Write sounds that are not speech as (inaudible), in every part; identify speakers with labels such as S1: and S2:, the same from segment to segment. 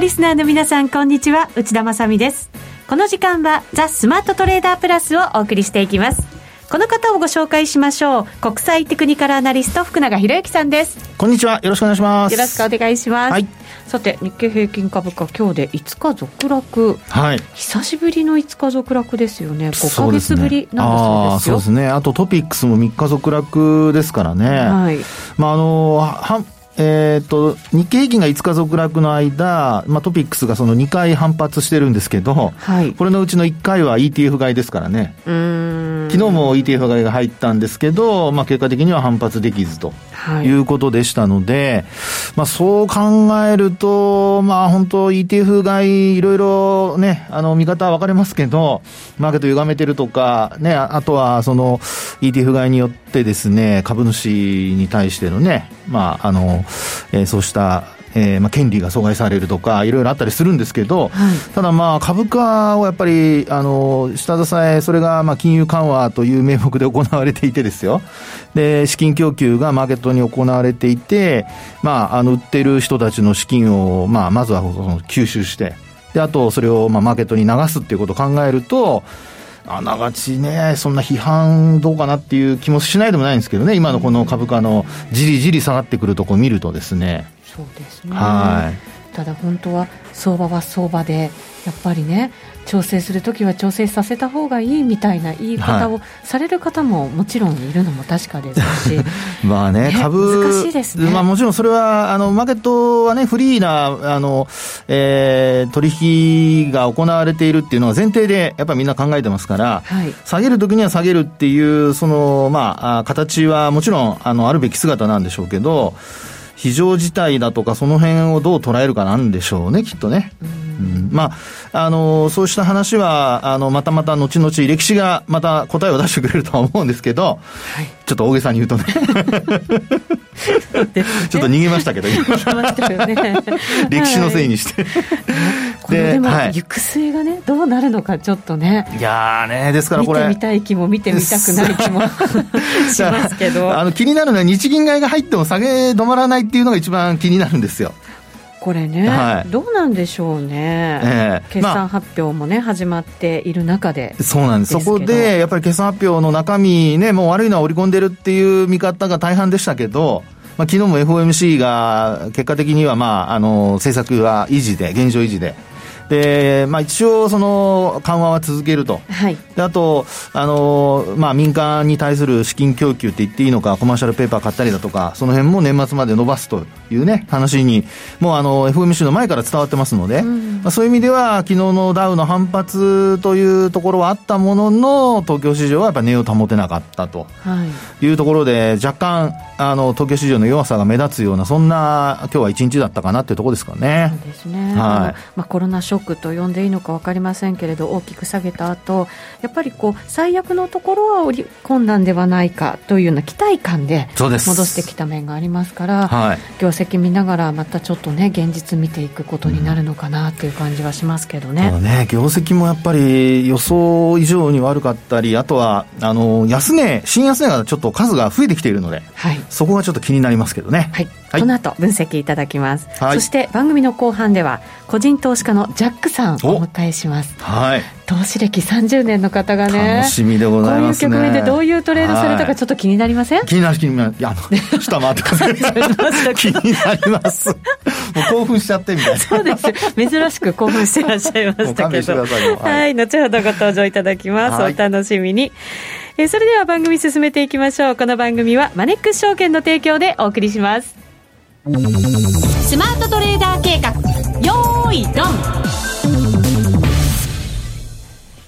S1: リスナーの皆さんこんにちは。内田まさです。この時間はザ・スマートトレーダープラスをお送りしていきます。この方をご紹介しましょう。国際テクニカルアナリスト福永博之さんです。
S2: こんにちは。よろしくお願いします。
S1: よろしくお願いします、はい、さて日経平均株価今日で5日続落。はい。久しぶりの5日続落ですよね。5か月ぶりなんですよ。そうですね。
S2: あとトピックスも3日続落ですからね。はい。まああのはえっ、ー、と、日経平均が5日続落の間、まあ、トピックスがその2回反発してるんですけど、はい、これのうちの1回は ETF 買いですからね。昨日も ETF 買いが入ったんですけど、まあ、結果的には反発できずとい。うことでしたので、はい、まあ、そう考えると、まあ、本当 ETF 買い、いろいろね、あの、見方は分かれますけど、マーケット歪めてるとか、ね、あとはその ETF 買いによってですね、株主に対してのね、まあ、あの、えー、そうしたえーまあ、権利が阻害されるとか、いろいろあったりするんですけど、はい、ただまあ、株価をやっぱり、あの、下支え、それがまあ、金融緩和という名目で行われていてですよ。で、資金供給がマーケットに行われていて、まあ、あの、売ってる人たちの資金を、まあ、まずはその吸収して、で、あと、それをまあ、マーケットに流すっていうことを考えると、あながちね、そんな批判どうかなっていう気もしないでもないんですけどね、今のこの株価のじりじり下がってくるところを見るとですね。
S1: そうですね。はい。ただ本当は相場は相場で、やっぱりね、調整するときは調整させた方がいいみたいな言い方をされる方ももちろんいるのも確かですし、(laughs)
S2: まあね、株、
S1: 難しいですね、
S2: まあ、もちろんそれはあのマーケットはね、フリーなあの、えー、取引が行われているっていうのは前提でやっぱりみんな考えてますから、はい、下げるときには下げるっていう、そのまあ、形はもちろんあのあるべき姿なんでしょうけど、非常事態だとか、その辺をどう捉えるかなんでしょうね、きっとね。うん、まあ、あの、そうした話は、あの、またまた後々歴史がまた答えを出してくれるとは思うんですけど、はい、ちょっと大げさに言うとね。ねちょっと逃げましたけど、
S1: 逃げましたよね。(laughs)
S2: 歴史のせいにして。
S1: このでも、はい、行く末がね、どうなるのか、ちょっとね。
S2: いやね、ですからこれ。
S1: 見てみたい気も見てみたくない気も (laughs) しますけど。
S2: あの、気になるのは日銀買いが入っても下げ止まらないっていうのが一番気になるんですよ。
S1: これね、はい、どうなんでしょうね、えー、決算発表もね、まあ、始まっている中で
S2: そうなんです、そこでやっぱり決算発表の中身ね、もう悪いのは織り込んでるっていう見方が大半でしたけど、まあ昨日も FOMC が結果的には、まあ、あの政策は維持で、現状維持で。で、まあ、一応、その緩和は続けると、はい、であと、あのまあ、民間に対する資金供給って言っていいのか、コマーシャルペーパー買ったりだとか、その辺も年末まで伸ばすというね、話に、もうあの FMC の前から伝わってますので、うん、まあ、そういう意味では、昨日のダウの反発というところはあったものの、東京市場はやっぱり値を保てなかったと。い。うところで、若干、あの東京市場の弱さが目立つような、そんな今日は一日だったかなっていうところですかね。
S1: そうですね、はい。まあ、コロナショックと呼んでいいのか分かりませんけれど、大きく下げた後やっぱりこう最悪のところは織り込んだんではないかというような期待感で戻してきた面がありますから、はい、業績見ながら、またちょっとね、現実見ていくことになるのかなっていう感じはしますけどね。うん、
S2: ね。業績もやっぱり予想以上に悪かったり、あとはあの安値、新安値がちょっと数が増えてきているので、はい、そこがちょっと気になりますけどね。
S1: はいはい、この後分析いただきます、はい、そして番組の後半では個人投資家のジャックさんをお。迎えします。はい。投資歴30年の方がね
S2: 楽しみでございます、
S1: ね、こういう局面でどういうトレードされたかちょっと気になりません、
S2: 気になる気になる。いや (laughs) 下回ってください気になります。もう興奮しちゃってみたいな。
S1: そうです珍しく興奮してらっしゃいましたけど。はい、はい、後ほどご登場いただきます、お楽しみに。えそれでは番組進めていきましょう。この番組はマネックス証券の提供でお送りしますスマートトレーダー計画よーいドン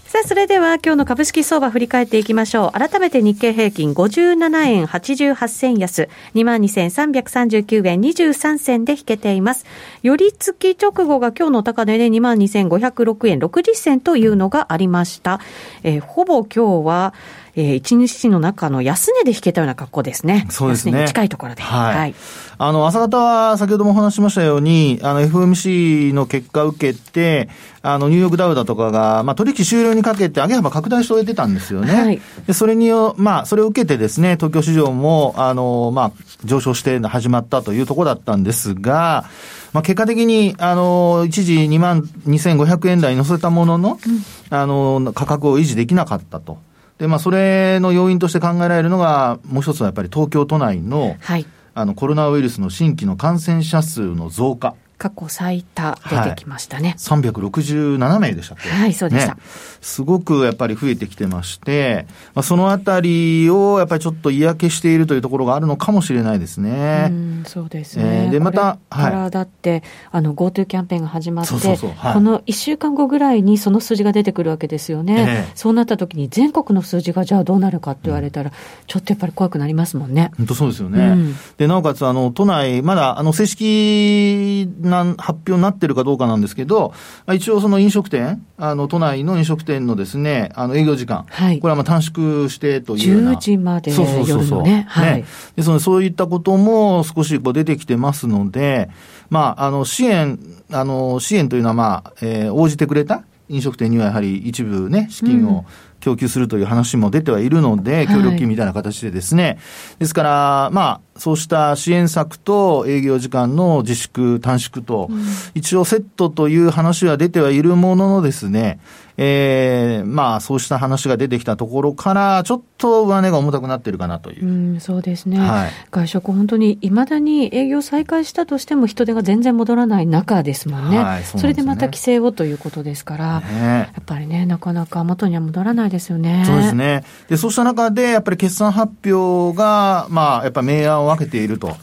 S1: さあ、それでは今日の株式相場振り返っていきましょう。改めて日経平均57円88銭安、22,339円23銭で引けています。寄り付き直後が今日の高値で22,506円60銭というのがありました。えー、ほぼ今日は、えー、1日の中の安値で引けたような格好ですね。
S2: そうですね。
S1: 近いところで。はい。はい、
S2: あの、朝方は先ほどもお話しましたように、あの、FMC の結果を受けて、あの、ニューヨークダウだとかが、まあ、取引終了にかけて上げ幅拡大しておいてたんですよね。はい。で、それによ、まあ、それを受けてですね、東京市場も、あの、まあ、上昇して始まったというところだったんですが、まあ、結果的に、あの、一時2万2500円台に乗せたものの、うん、あの、価格を維持できなかったと。で、まあ、それの要因として考えられるのが、もう一つはやっぱり東京都内の、はい、あの、コロナウイルスの新規の感染者数の増加。
S1: 過去最多出てきましたね。はい、
S2: 367名でしたっけ？
S1: はい、そうでした、ね、
S2: すごくやっぱり増えてきてまして、まあ、そのあたりをやっぱりちょっと嫌気しているというところがあるのかもしれないですね。う
S1: ん、そうですね。えー、で、また、はい。からだって、あの、GoTo キャンペーンが始まって、そうそうそうはい、この1週間後ぐらいにその数字が出てくるわけですよね。えー、そうなった時に全国の数字がじゃあどうなるかって言われたら、うん、ちょっとやっぱり怖くなりますもんね。
S2: 本当そうですよね。うん、で、なおかつ、あの、都内、まだ、あの、正式な発表になってるかどうかなんですけど、一応その飲食店、あの、都内の飲食店のですね、あの、営業時間。はい。これはまあ短縮してというような。
S1: 10時までそうそうそうそう。ね。はい。ね、
S2: で、その、そういったことも少しこう出てきてますので、まあ、あの、支援、あの、支援というのはまあ、えー、応じてくれた飲食店にはやはり一部ね、資金を供給するという話も出てはいるので、協力金みたいな形でですね。ですから、まあ、そうした支援策と営業時間の自粛、短縮と、一応セットという話は出てはいるもののですね、えー、まあ、そうした話が出てきたところから、ちょっと上値が重たくなってるかなという。
S1: うん、そうですね。はい、外食、本当にいまだに営業再開したとしても、人手が全然戻らない中ですもんね。はい、そ、ね、れでまた規制をということですから、ね、やっぱりね、なかなか元には戻らないですよね。
S2: そうですね。で、そうした中で、やっぱり決算発表が、まあ、やっぱ明暗を分けていると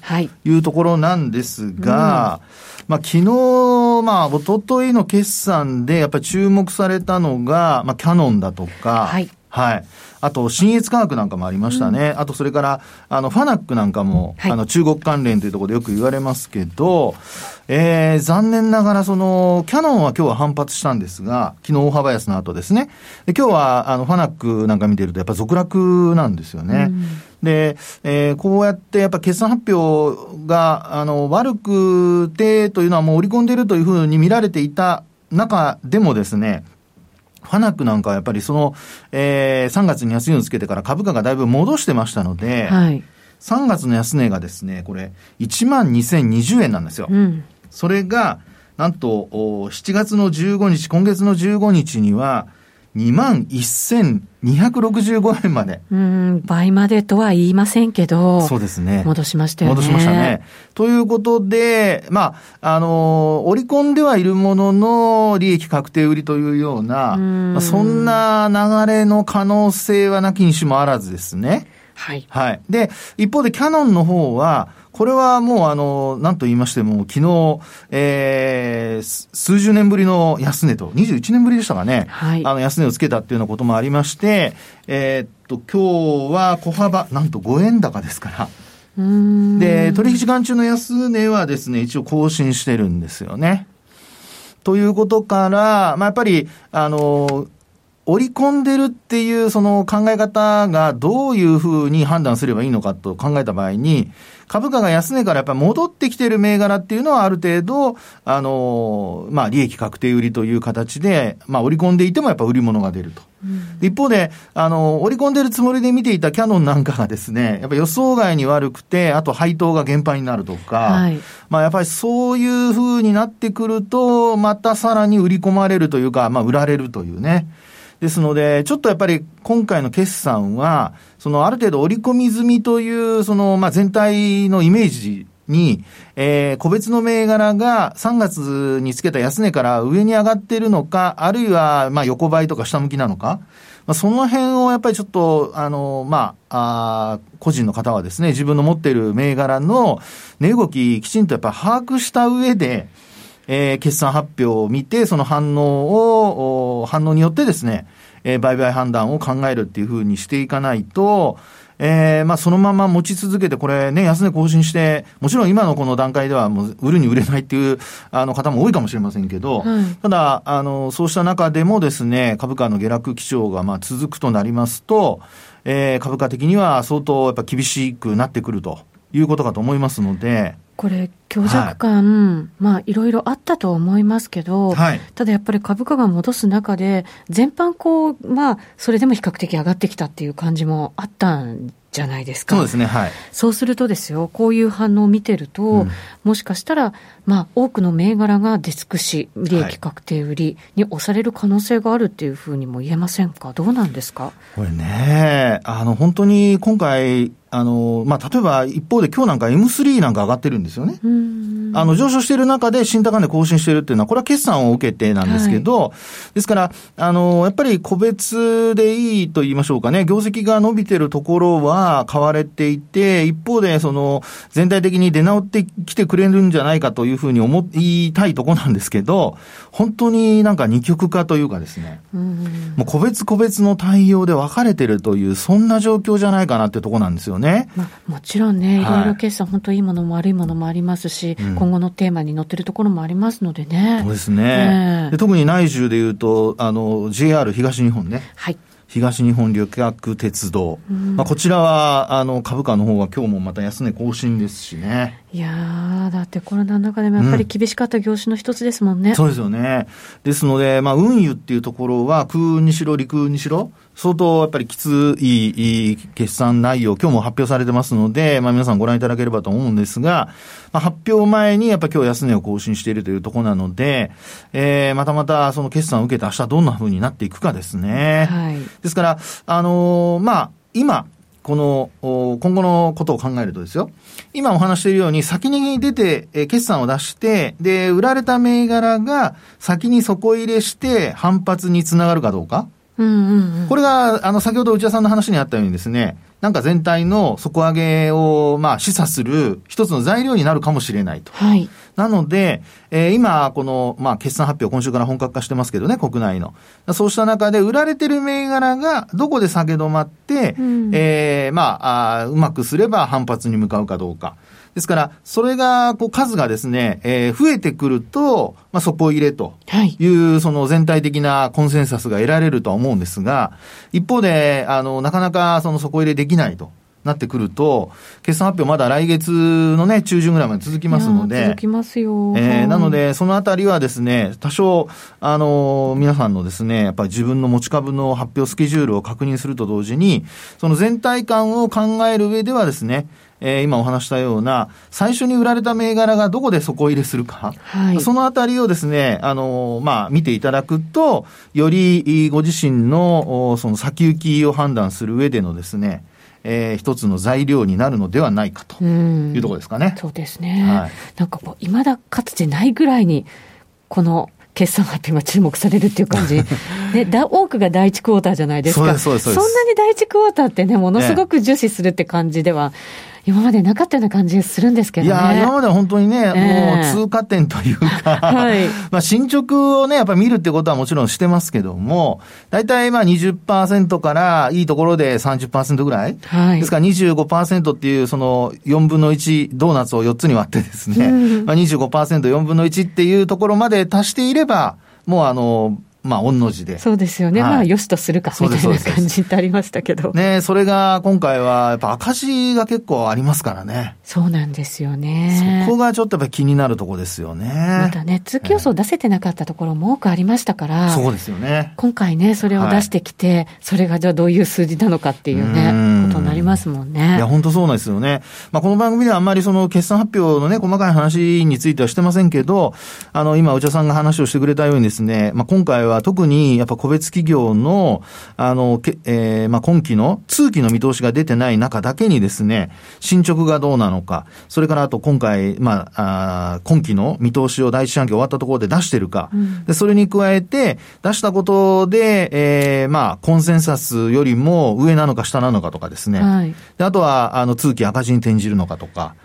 S2: いうところなんですが、はいうんまあ、昨日、まあ、おとといの決算で、やっぱり注目されたのが、まあ、キャノンだとか、はい。はい。あと、新越科学なんかもありましたね。うん、あと、それから、あの、ファナックなんかも、はい、あの、中国関連というところでよく言われますけど、えー、残念ながら、その、キャノンは今日は反発したんですが、昨日大幅安の後ですね。で今日は、あの、ファナックなんか見てると、やっぱ続落なんですよね。うんで、えー、こうやってやっぱ決算発表が、あの、悪くてというのはもう織り込んでいるというふうに見られていた中でもですね、ファナックなんかはやっぱりその、えー、3月に安値をつけてから株価がだいぶ戻してましたので、はい、3月の安値がですね、これ、1万2020円なんですよ。うん、それが、なんと、7月の15日、今月の15日には、2万1265円まで。
S1: うん、倍までとは言いませんけど。
S2: そうですね。
S1: 戻しましたよね。
S2: 戻しましたね。ということで、まあ、あの、織り込んではいるものの利益確定売りというような、んまあ、そんな流れの可能性はなきにしもあらずですね。
S1: はい。
S2: はい。で、一方でキャノンの方は、これはもうあの、なんと言いましても、昨日、えー、数十年ぶりの安値と、21年ぶりでしたかね。はい。あの、安値をつけたっていうようなこともありまして、えー、っと、今日は小幅、なんと5円高ですから。で、取引時間中の安値はですね、一応更新してるんですよね。ということから、まあ、やっぱり、あの、織り込んでるっていうその考え方がどういうふうに判断すればいいのかと考えた場合に、株価が安値からやっぱり戻ってきてる銘柄っていうのはある程度、あの、まあ利益確定売りという形で、まあ織り込んでいてもやっぱ売り物が出ると。うん、一方で、あの、織り込んでるつもりで見ていたキャノンなんかがですね、やっぱ予想外に悪くて、あと配当が減配になるとか、はい、まあやっぱりそういうふうになってくると、またさらに売り込まれるというか、まあ売られるというね。ですので、ちょっとやっぱり今回の決算は、そのある程度織り込み済みという、その、まあ、全体のイメージに、えー、個別の銘柄が3月につけた安値から上に上がっているのか、あるいは、まあ、横ばいとか下向きなのか、まあ、その辺をやっぱりちょっと、あの、まあ、あ個人の方はですね、自分の持っている銘柄の値動き、きちんとやっぱ把握した上で、えー、決算発表を見て、その反応を、反応によってですね、えー、売買判断を考えるっていうふうにしていかないと、えー、まあそのまま持ち続けて、これね、安値更新して、もちろん今のこの段階ではもう売るに売れないっていうあの方も多いかもしれませんけど、はい、ただ、あの、そうした中でもですね、株価の下落基調がまあ続くとなりますと、えー、株価的には相当やっぱ厳しくなってくるということかと思いますので。
S1: これ、強弱感、はい、まあ、いろいろあったとは思いますけど、はい、ただやっぱり株価が戻す中で、全般こう、まあ、それでも比較的上がってきたっていう感じもあったんじゃないですか。
S2: そうですね、はい。
S1: そうするとですよ、こういう反応を見てると、うん、もしかしたら、まあ、多くの銘柄が出尽くし、利益確定売りに押される可能性があるっていうふうにも言えませんか、どうなんですか？
S2: これね、あの、本当に今回、あの、まあ、例えば一方で今日なんか M3 なんか上がってるんですよね。あの、上昇している中で新高値更新しているっていうのは、これは決算を受けてなんですけど、はい、ですから、あの、やっぱり個別でいいと言いましょうかね、業績が伸びてるところは買われていて、一方で、その、全体的に出直ってきてくれるんじゃないかというふうに思いたいところなんですけど、本当になんか二極化というかですね、もう個別個別の対応で分かれてるという、そんな状況じゃないかなってとこなんですよね。
S1: まあ、もちろんね、いろいろ決算、本当いいものも悪いものもありますし、うん、今後のテーマに載ってるところもありますのでね。
S2: そうですね。で特に内需でいうと、あの、JR 東日本ね。
S1: はい。
S2: 東日本旅客鉄道、うん、まあ、こちらはあの株価の方は今日もまた安値更新ですしね。
S1: いやだってコロナの中でもやっぱり厳しかった業種の一つですもんね、
S2: うん、そうですよね。ですので、まあ、運輸っていうところは空運にしろ陸運にしろ、相当やっぱりきつい決算内容、今日も発表されてますので、まあ皆さんご覧いただければと思うんですが、まあ、発表前にやっぱり今日安値を更新しているというところなので、えー、またまたその決算を受けて明日どんな風になっていくかですね。はい。ですから、あのー、まあ、今、この、今後のことを考えるとですよ。今お話しているように、先に出て、え決算を出して、で、売られた銘柄が先に底入れして反発につながるかどうか。これが、あの、先ほど内田さんの話にあったようにですね、なんか全体の底上げを、まあ、示唆する一つの材料になるかもしれないと。
S1: はい。
S2: なので、えー、今、この、まあ、決算発表、今週から本格化してますけどね、国内の。そうした中で、売られてる銘柄が、どこで下げ止まって、うん、えー、まああ、うまくすれば反発に向かうかどうか。ですから、それが、こう、数がですね、えー、増えてくると、まあ、底入れという、はい、その全体的なコンセンサスが得られるとは思うんですが、一方で、あの、なかなかその底入れできないと。なってくると、決算発表まだ来月のね、中旬ぐらいまで続きますので。
S1: 続きますよ。
S2: えー、なので、そのあたりはですね、多少、あの、皆さんのですね、やっぱり自分の持ち株の発表スケジュールを確認すると同時に、その全体感を考える上ではですね、えー、今お話したような、最初に売られた銘柄がどこで底入れするか、はい、そのあたりをですね、あの、まあ、見ていただくと、よりご自身の、その先行きを判断する上でのですね、えー、一つの材料になるのではないかというところですかね。
S1: うそうですね。はい、なんかもう、いまだかつてないぐらいに、この決算発表が注目されるっていう感じ、(laughs) ね、だ多くが第一クォーターじゃないですか、そんなに第一クォーターってね、ものすごく重視するって感じでは今までなかったような感じするんですけどね。い
S2: や、今までは本当にね、えー、もう通過点というか、(laughs) はい、(laughs) まあ進捗をね、やっぱり見るってことはもちろんしてますけども、大体まあ20%からいいところで30%ぐらい。はい、ですから25%っていうその4分の1ドーナツを4つに割ってですね、うん、まあ25%、4分の1っていうところまで達していれば、もうあの、まあ、御の字で。
S1: そうですよね。はい、まあ、よしとするか、みたいな感じってありましたけど。
S2: ねそれが今回は、やっぱ赤字が結構ありますからね。
S1: そうなんですよね。
S2: そこがちょっとやっぱ気になるところですよね。
S1: またね、通期予想出せてなかったところも多くありましたから。
S2: そうですよね。
S1: 今回ね、それを出してきて、はい、それがじゃあどういう数字なのかっていうね、うことになりますもんね。
S2: いや、本当そうなんですよね。まあ、この番組ではあんまりその決算発表のね、細かい話についてはしてませんけど、あの、今、お茶さんが話をしてくれたようにですね、まあ、今回は特に、やぱ個別企業の、あの、けえー、まあ、今期の、通期の見通しが出てない中だけにですね、進捗がどうなのか、それからあと今回、まあ、あ今期の見通しを第一四半期終わったところで出してるか、うん、でそれに加えて、出したことで、えー、まあ、コンセンサスよりも上なのか下なのかとかですね、はい、であとは、あの、通期赤字に転じるのかとか、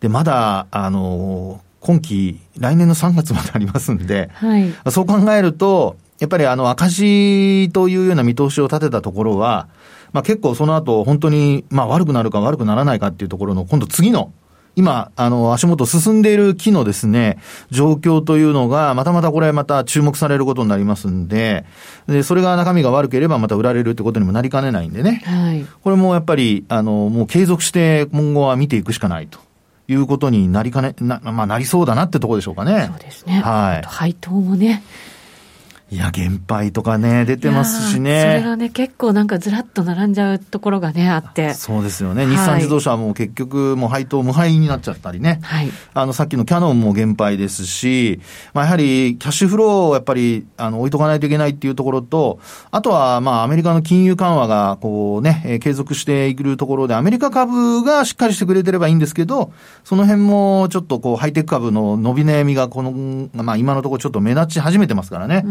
S2: で、まだ、あの、今期、来年の3月までありますんで、はい、そう考えると、やっぱりあの赤字というような見通しを立てたところは、まあ結構その後本当にまあ悪くなるか悪くならないかっていうところの今度次の今、あの、足元進んでいる木のですね、状況というのが、またまたこれまた注目されることになりますんで、で、それが中身が悪ければまた売られるってことにもなりかねないんでね。はい。これもやっぱり、あの、もう継続して今後は見ていくしかないと。いうことになりかね、な、まあ、なりそうだなってところでしょうかね。
S1: そうですね。はい。配当もね、
S2: いや、減配とかね、出てますしね。そ
S1: れがね、結構なんかずらっと並んじゃうところがね、あって。
S2: そうですよね。はい、日産自動車はもう結局、もう配当無配になっちゃったりね。はい。あの、さっきのキャノンも減配ですし、まあ、やはり、キャッシュフローをやっぱり、あの、置いとかないといけないっていうところと、あとは、まあ、アメリカの金融緩和が、こうね、えー、継続していくところで、アメリカ株がしっかりしてくれてればいいんですけど、その辺も、ちょっとこう、ハイテク株の伸び悩みが、この、まあ、今のところちょっと目立ち始めてますからね。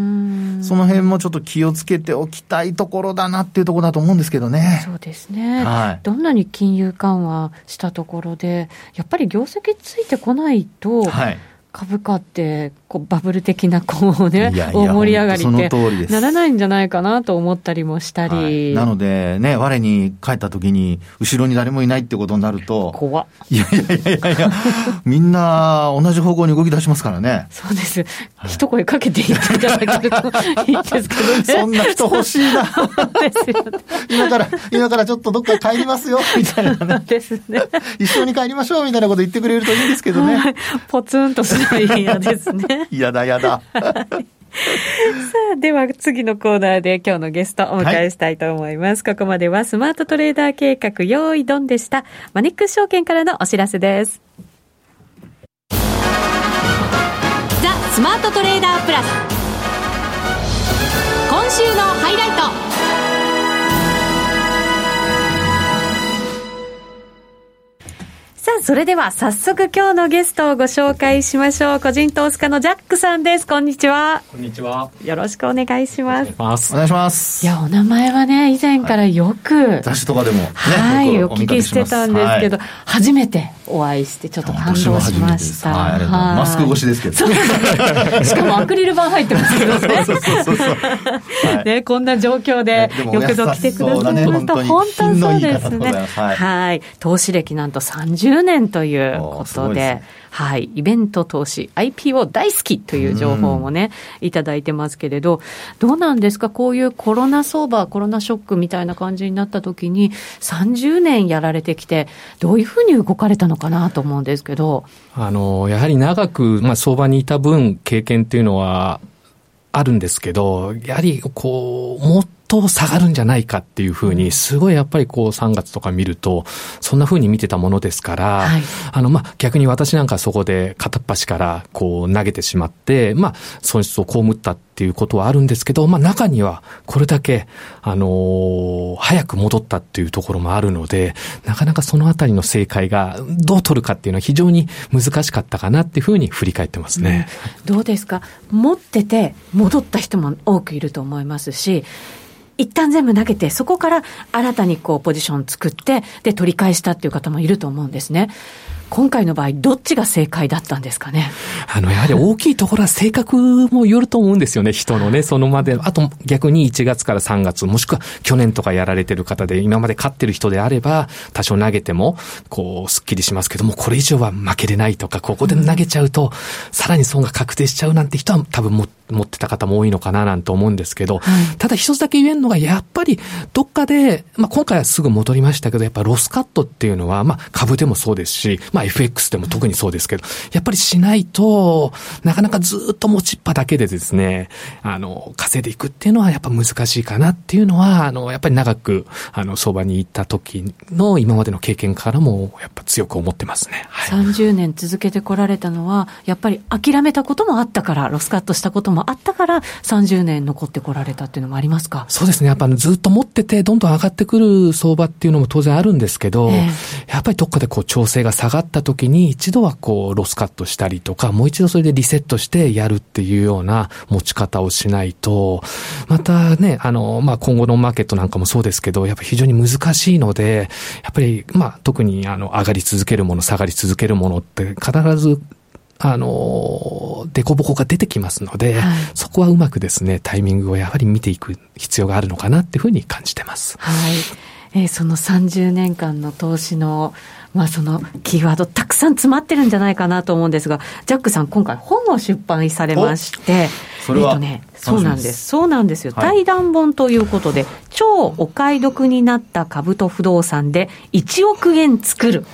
S2: その辺ももちょっと気をつけておきたいところだなっていうところだと思うんですけどね。
S1: そうですね。はい、どんなに金融緩和したところで、やっぱり業績ついてこないと、はい株価ってこうバブル的なこうね、大盛り上がりってならないんじゃないかなと思ったりもしたり。はい、
S2: なのでね、我に帰った時に、後ろに誰もいないってことになると、
S1: 怖
S2: いやいやいやいやいや、みんな同じ方向に動き出しますからね。
S1: そうです。はい、一声かけていただけるといいですけどね。
S2: そんな人欲しいな。今から、今からちょっとどっか帰りますよ、みたいなね。
S1: ですね。
S2: 一緒に帰りましょう、みたいなこと言ってくれるといいんですけどね。はい、
S1: ポツンとす嫌ですね。(laughs)
S2: 嫌だ嫌だ。(laughs)
S1: さあ、では次のコーナーで今日のゲストお迎えしたいと思います。はい、ここまではスマートトレーダー計画用意ドンでした。マネックス証券からのお知らせです。ザ・スマートトレーダープラス。今週のハイライト。さあ、それでは早速今日のゲストをご紹介しましょう。個人投資家のジャックさんです。こんにちは。
S3: こんにちは。
S1: よろしくお願いします。
S2: お願いします。
S1: いや、お名前はね、以前からよく、は
S2: い、雑誌とかでも、ね、
S1: はい、お聞きしてたんですけど、はい、初めてお会いしてちょっと感動しました。はい、
S2: マスク越しですけど。
S1: しかもアクリル板入ってますけどね。そうそうそうそう。ね、こんな状況でよくぞ来てくださいました。本当そうですね。はい。投資歴なんと30 10年ということで、はい、イベント投資、IPO 大好きという情報もね、いただいてますけれど、どうなんですか、こういうコロナ相場、コロナショックみたいな感じになった時に、30年やられてきて、どういうふうに動かれたのかなと思うんですけど。
S3: あの、やはり長く、まあ、相場にいた分、経験っていうのは、あるんですけど、やはり、こう、もっと下がるんじゃないかっていうふうに、すごいやっぱりこう3月とか見ると、そんなふうに見てたものですから、はい、あの、まあ、逆に私なんかそこで片っ端からこう投げてしまって、まあ、損失を被ったっていうことはあるんですけど、まあ、中にはこれだけ、あのー、早く戻ったっていうところもあるので、なかなかそのあたりの正解がどう取るかっていうのは非常に難しかったかなっていうふうに振り返ってますね。
S1: うん、どうですか？持ってて戻った人も多くいると思いますし、一旦全部投げて、そこから新たにこうポジション作って、で、取り返したっていう方もいると思うんですね。今回の場合、どっちが正解だったんですかね？
S3: あの、やはり大きいところは性格もよると思うんですよね、人のね、そのまで。あと、逆に1月から3月、もしくは去年とかやられてる方で、今まで勝ってる人であれば、多少投げても、こう、スッキリしますけども、これ以上は負けれないとか、ここで投げちゃうと、さらに損が確定しちゃうなんて人は多分も持ってた方も多いのかななんて思うんですけど、はい、ただ一つだけ言えるのが、やっぱりどっかで、まあ今回はすぐ戻りましたけど、やっぱロスカットっていうのは、まあ株でもそうですし、まあ FX でも特にそうですけど、やっぱりしないと、なかなかずっと持ちっぱだけでですね、あの、稼いでいくっていうのはやっぱ難しいかなっていうのは、あの、やっぱり長く、あの、相場に行った時の今までの経験からも、やっぱ強く思ってますね。
S1: はい、30年続けてこられたのは、やっぱり諦めたこともあったから、ロスカットしたこともあったから、30年残ってこられたっていうのもありますか？
S3: そうですね。やっぱずっと持ってて、どんどん上がってくる相場っていうのも当然あるんですけど、えー、やっぱりどっかでこう調整が下がった時に、一度はこうロスカットしたりとか、もう一度それでリセットしてやるっていうような持ち方をしないと、またね、あの、まあ、今後のマーケットなんかもそうですけど、やっぱ非常に難しいので、やっぱり、まあ、特にあの、上がり続けるもの、下がり続けるものって必ずあの、凸凹が出てきますので、はい、そこはうまくですね、タイミングをやはり見ていく必要があるのかなっていうふうに感じてます。
S1: はい。えー、その30年間の投資の、まあ、そのキーワード、たくさん詰まってるんじゃないかなと思うんですが、ジャックさん、今回、本を出版されまして、
S2: それは、え
S1: っとね、そうなんです、そうなんですよ、はい、対談本ということで、超お買い得になった株と不動産で1億円作る。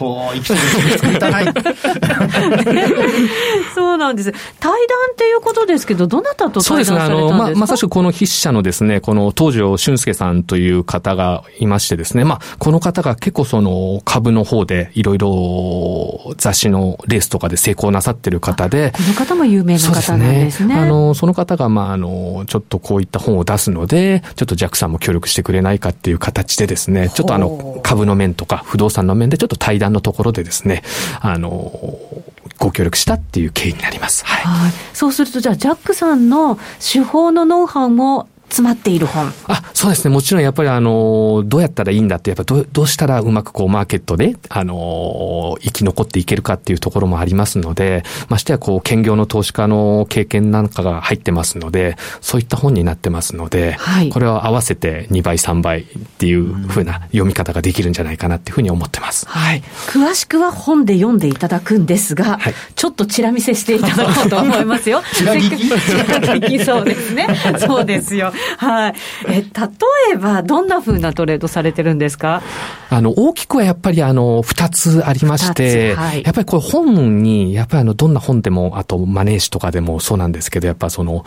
S2: と生きてる作りたい (laughs)
S1: そうなんです。対談っていうことですけど、どなたと対談されたんですか？そうですね。あの、
S3: ま、まさしくこの筆者のですね、この東條俊介さんという方がいましてですね、まあ、この方が結構その株の方でいろいろ雑誌のレースとかで成功なさってる方で。
S1: この方も有名な方なんですね。
S3: すねあの、その方が、まあ、あの、ちょっとこういった本を出すので、ちょっとジャックさんも協力してくれないかっていう形でですね、ちょっとあの、株の面とか不動産の面でちょっと対談のところでですね、あの、ご協力したっていう経緯になります。はい。はい、
S1: そうすると、じゃあ、ジャックさんの手法のノウハウも詰まっている本。
S3: あ、そうですね。もちろんやっぱりあの、どうやったらいいんだって、やっぱどどうしたらうまくこうマーケットで、あの、生き残っていけるかっていうところもありますので、ましてやこう、兼業の投資家の経験なんかが入ってますので、そういった本になってますので、はい、これを合わせて2倍、3倍っていうふうな読み方ができるんじゃないかなっていうふうに思ってます。
S1: はい。詳しくは本で読んでいただくんですが、はい、ちょっとチラ見せしていただこうと思いますよ。(laughs)
S2: チラ聞き
S1: そうですね。そうですよ。はい。え、例えば、どんなふうなトレードされてるんですか？
S3: あの、大きくはやっぱりあの、二つありまして、はい、やっぱりこれ本に、やっぱりあの、どんな本でも、あとマネージとかでもそうなんですけど、やっぱその、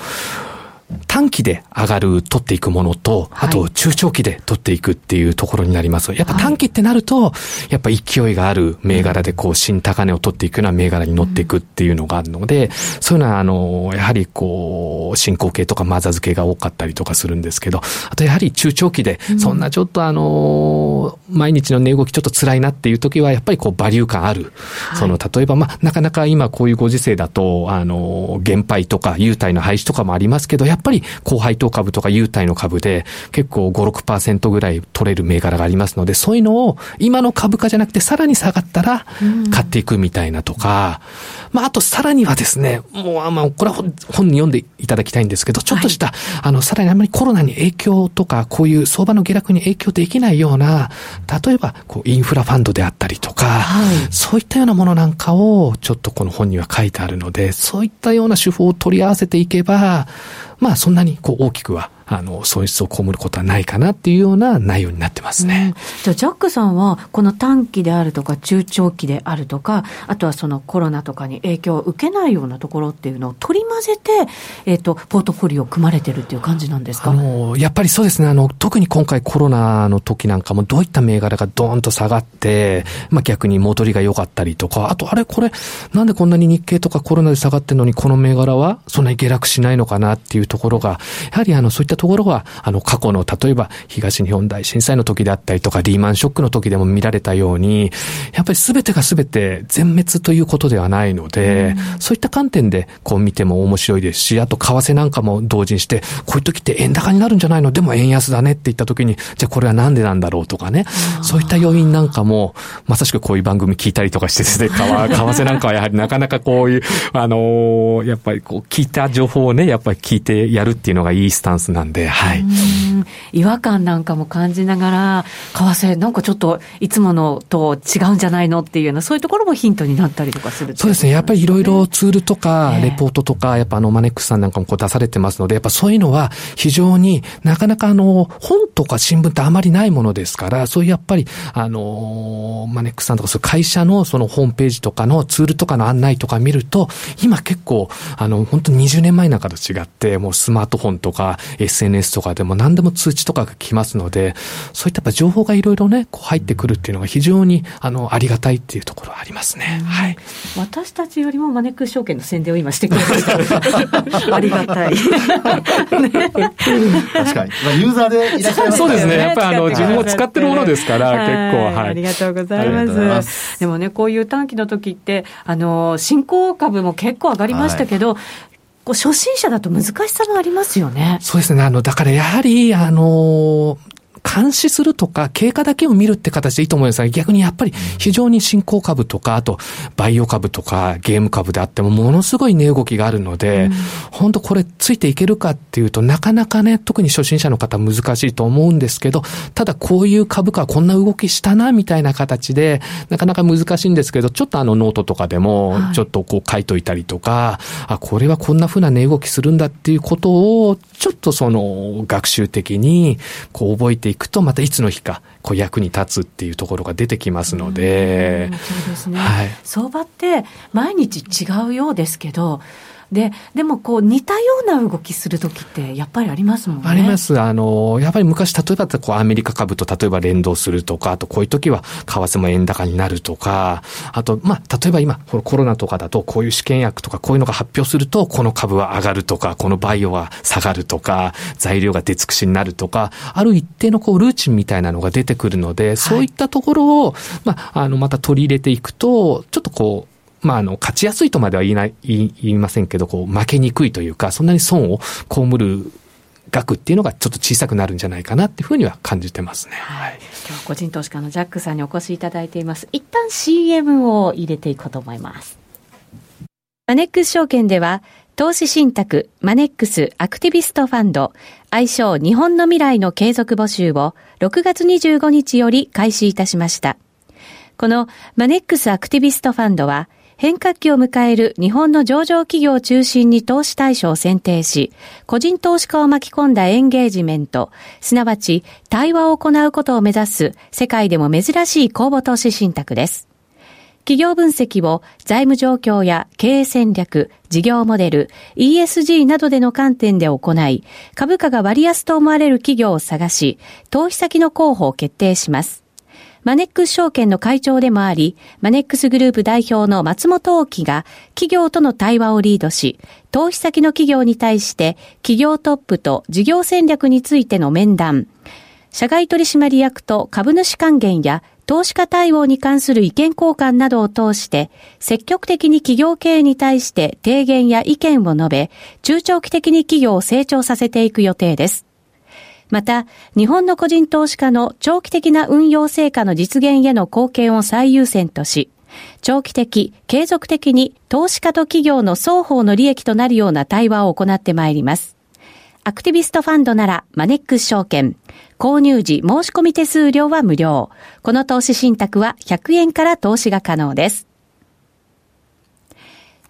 S3: 短期で上がる、取っていくものと、あと中長期で取っていくっていうところになります。やっぱ短期ってなると、やっぱ勢いがある銘柄でこう、新高値を取っていくような銘柄に乗っていくっていうのがあるので、そういうのはあの、やはりこう、進行形とかマザー付けが多かったりとかするんですけど、あとやはり中長期で、そんなちょっとあの、毎日の値動きちょっと辛いなっていう時は、やっぱりこう、バリュー感ある。その、例えばまあ、なかなか今こういうご時世だと、あの、減配とか、優待の廃止とかもありますけど、やっぱり高配当株とか優待の株で結構5、6%ぐらい取れる銘柄がありますので、そういうのを今の株価じゃなくてさらに下がったら買っていくみたいなとか、まあ、あとさらにはですね、もう、あまあ、これは本に読んでいただきたいんですけど、ちょっとした、はい、あの、さらにあまりコロナに影響とか、こういう相場の下落に影響できないような、例えば、こう、インフラファンドであったりとか、はい、そういったようなものなんかを、ちょっとこの本には書いてあるので、そういったような手法を取り合わせていけば、まあそんなにこう大きくはあの、損失を被ることはないかなっていうような内容になってますね。
S1: うん、じゃあ、ジャックさんは、この短期であるとか、中長期であるとか、あとはそのコロナとかに影響を受けないようなところっていうのを取り混ぜて、えっ、ー、と、ポートフォリオを組まれてるっていう感じなんですか？あ
S3: の、やっぱりそうですね。あの、特に今回コロナの時なんかも、どういった銘柄がドーンと下がって、まあ逆に戻りが良かったりとか、あと、あれこれ、なんでこんなに日経とかコロナで下がってるのに、この銘柄はそんなに下落しないのかなっていうところが、やはりあの、そういったところは、あの、過去の、例えば東日本大震災の時であったりとか、リーマンショックの時でも見られたように、やっぱり全てが全て全滅ということではないので、うん、そういった観点でこう見ても面白いですし、あと為替なんかも同時にして、こういう時って円高になるんじゃないの？でも円安だねって言った時に、じゃあこれはなんでなんだろうとかね、そういった要因なんかも、まさしくこういう番組聞いたりとかしてですね、(laughs) 為替なんかはやはりなかなかこういう、あのー、やっぱりこう聞いた情報をね、やっぱり聞いてやるっていうのがいいスタンスなんで、はい。
S1: 違和感なんかも感じながら、為替、なんかちょっといつものと違うんじゃないのっていうような、そういうところもヒントになったりとかする
S3: そうですね。やっぱりいろいろツールとか、レポートとか、やっぱあの、マネックスさんなんかもこう出されてますので、やっぱそういうのは非常になかなかあの、本とか新聞ってあまりないものですから、そういうやっぱり、あの、マネックスさんとかそういう会社のそのホームページとかのツールとかの案内とか見ると、今結構、あの、本当に20年前なんかと違って、もうスマートフォンとか SNS とかでも何でも通知とかが来ますので、そういったやっぱ情報がいろいろね、こう入ってくるっていうのが非常に、あの、ありがたいっていうところはありますね。はい。
S1: 私たちよりもマネックス証券の宣伝を今してくれました。(laughs) ありがたい。ね、(laughs) 確かに。
S2: まあ、ユーザーでいらっしゃいます
S3: そうですね。やっぱりあの、自分も使ってるものですから、結構、
S1: はい。ありがとうございます。でもね、こういう短期の時って、あの、新興株も結構上がりましたけど、こう初心者だと難しさがありますよね。
S3: そうですね。あの、だからやはり、あの、監視するとか、経過だけを見るって形でいいと思うんですが、逆にやっぱり非常に新興株とか、あと、バイオ株とか、ゲーム株であっても、ものすごい値動きがあるので、本当これついていけるかっていうとなかなかね、特に初心者の方難しいと思うんですけど、ただこういう株価はこんな動きしたな、みたいな形で、なかなか難しいんですけど、ちょっとあのノートとかでも、ちょっとこう書いといたりとか、はい、あ、これはこんな風な値動きするんだっていうことを、ちょっとその学習的にこう覚えていくと、またいつの日か、こう役に立つっていうところが出てきますので。
S1: そうですね。はい、相場って毎日違うようですけど、で、でもこう似たような動きするときってやっぱりありますもんね。
S3: あります。あの、やっぱり昔、例えばこうアメリカ株と例えば連動するとか、あとこういう時は為替も円高になるとか、あと、まあ、例えば今、コロナとかだとこういう試験薬とかこういうのが発表すると、この株は上がるとか、このバイオは下がるとか、材料が出尽くしになるとか、ある一定のこうルーチンみたいなのが出てくるので、そういったところを、まあ、あの、また取り入れていくと、ちょっとこう、まあ、あの、勝ちやすいとまでは言いない、言いませんけど、こう、負けにくいというか、そんなに損を被る額っていうのがちょっと小さくなるんじゃないかなっていうふうには感じてますね。
S1: はい。今日は個人投資家のジャックさんにお越しいただいています。一旦 CM を入れていこうと思います。マネックス証券では、投資信託マネックスアクティビストファンド愛称日本の未来の継続募集を6月25日より開始いたしました。このマネックスアクティビストファンドは変革期を迎える日本の上場企業を中心に投資対象を選定し、個人投資家を巻き込んだエンゲージメント、すなわち対話を行うことを目指す世界でも珍しい公募投資信託です。企業分析を財務状況や経営戦略、事業モデル、ESG などでの観点で行い、株価が割安と思われる企業を探し、投資先の候補を決定します。マネックス証券の会長でもあり、マネックスグループ代表の松本大樹が企業との対話をリードし、投資先の企業に対して企業トップと事業戦略についての面談、社外取締役と株主還元や投資家対応に関する意見交換などを通して、積極的に企業経営に対して提言や意見を述べ、中長期的に企業を成長させていく予定です。また、日本の個人投資家の長期的な運用成果の実現への貢献を最優先とし、長期的、継続的に投資家と企業の双方の利益となるような対話を行ってまいります。アクティビストファンドならマネックス証券。購入時申し込み手数料は無料。この投資信託は100円から投資が可能です。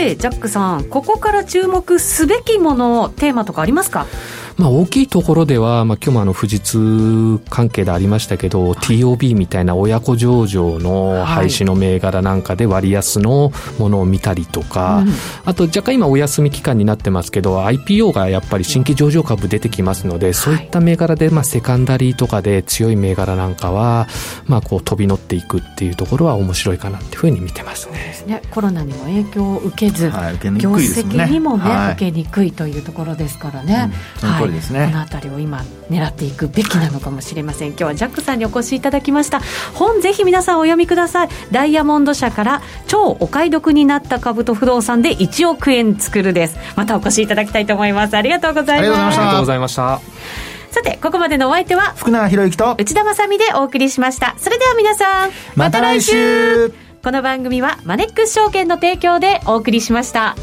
S1: てジャックさんここから注目すべきものテーマとかありますか？
S3: まあ、大きいところでは、まあ、今日もあの富士通関係でありましたけど、はい、TOB みたいな親子上場の廃止の銘柄なんかで割安のものを見たりとか、はい、あと若干今お休み期間になってますけど IPO がやっぱり新規上場株出てきますので、そういった銘柄で、まあ、セカンダリーとかで強い銘柄なんかは、まあ、こう飛び乗っていくっていうところは面白いかなっていうふうに見てますね。
S1: ね。コロナにも影響を受けず、はい、受け業績にもね、はい、受けにくいというところですからね。うん、はいりですね。この辺りを今狙っていくべきなのかもしれません。今日はジャックさんにお越しいただきました。本ぜひ皆さんお読みください。ダイヤモンド社から超お買い得になった株と不動産で1億円作るです。またお越しいただきたいと思います。ありがとうございます。
S3: ありがとうございました。
S1: さてここまでのお相手は
S2: 福永博之と
S1: 内田まさでお送りしました。それでは皆さん
S2: また来週。
S1: この番組はマネックス証券の提供でお送りしました。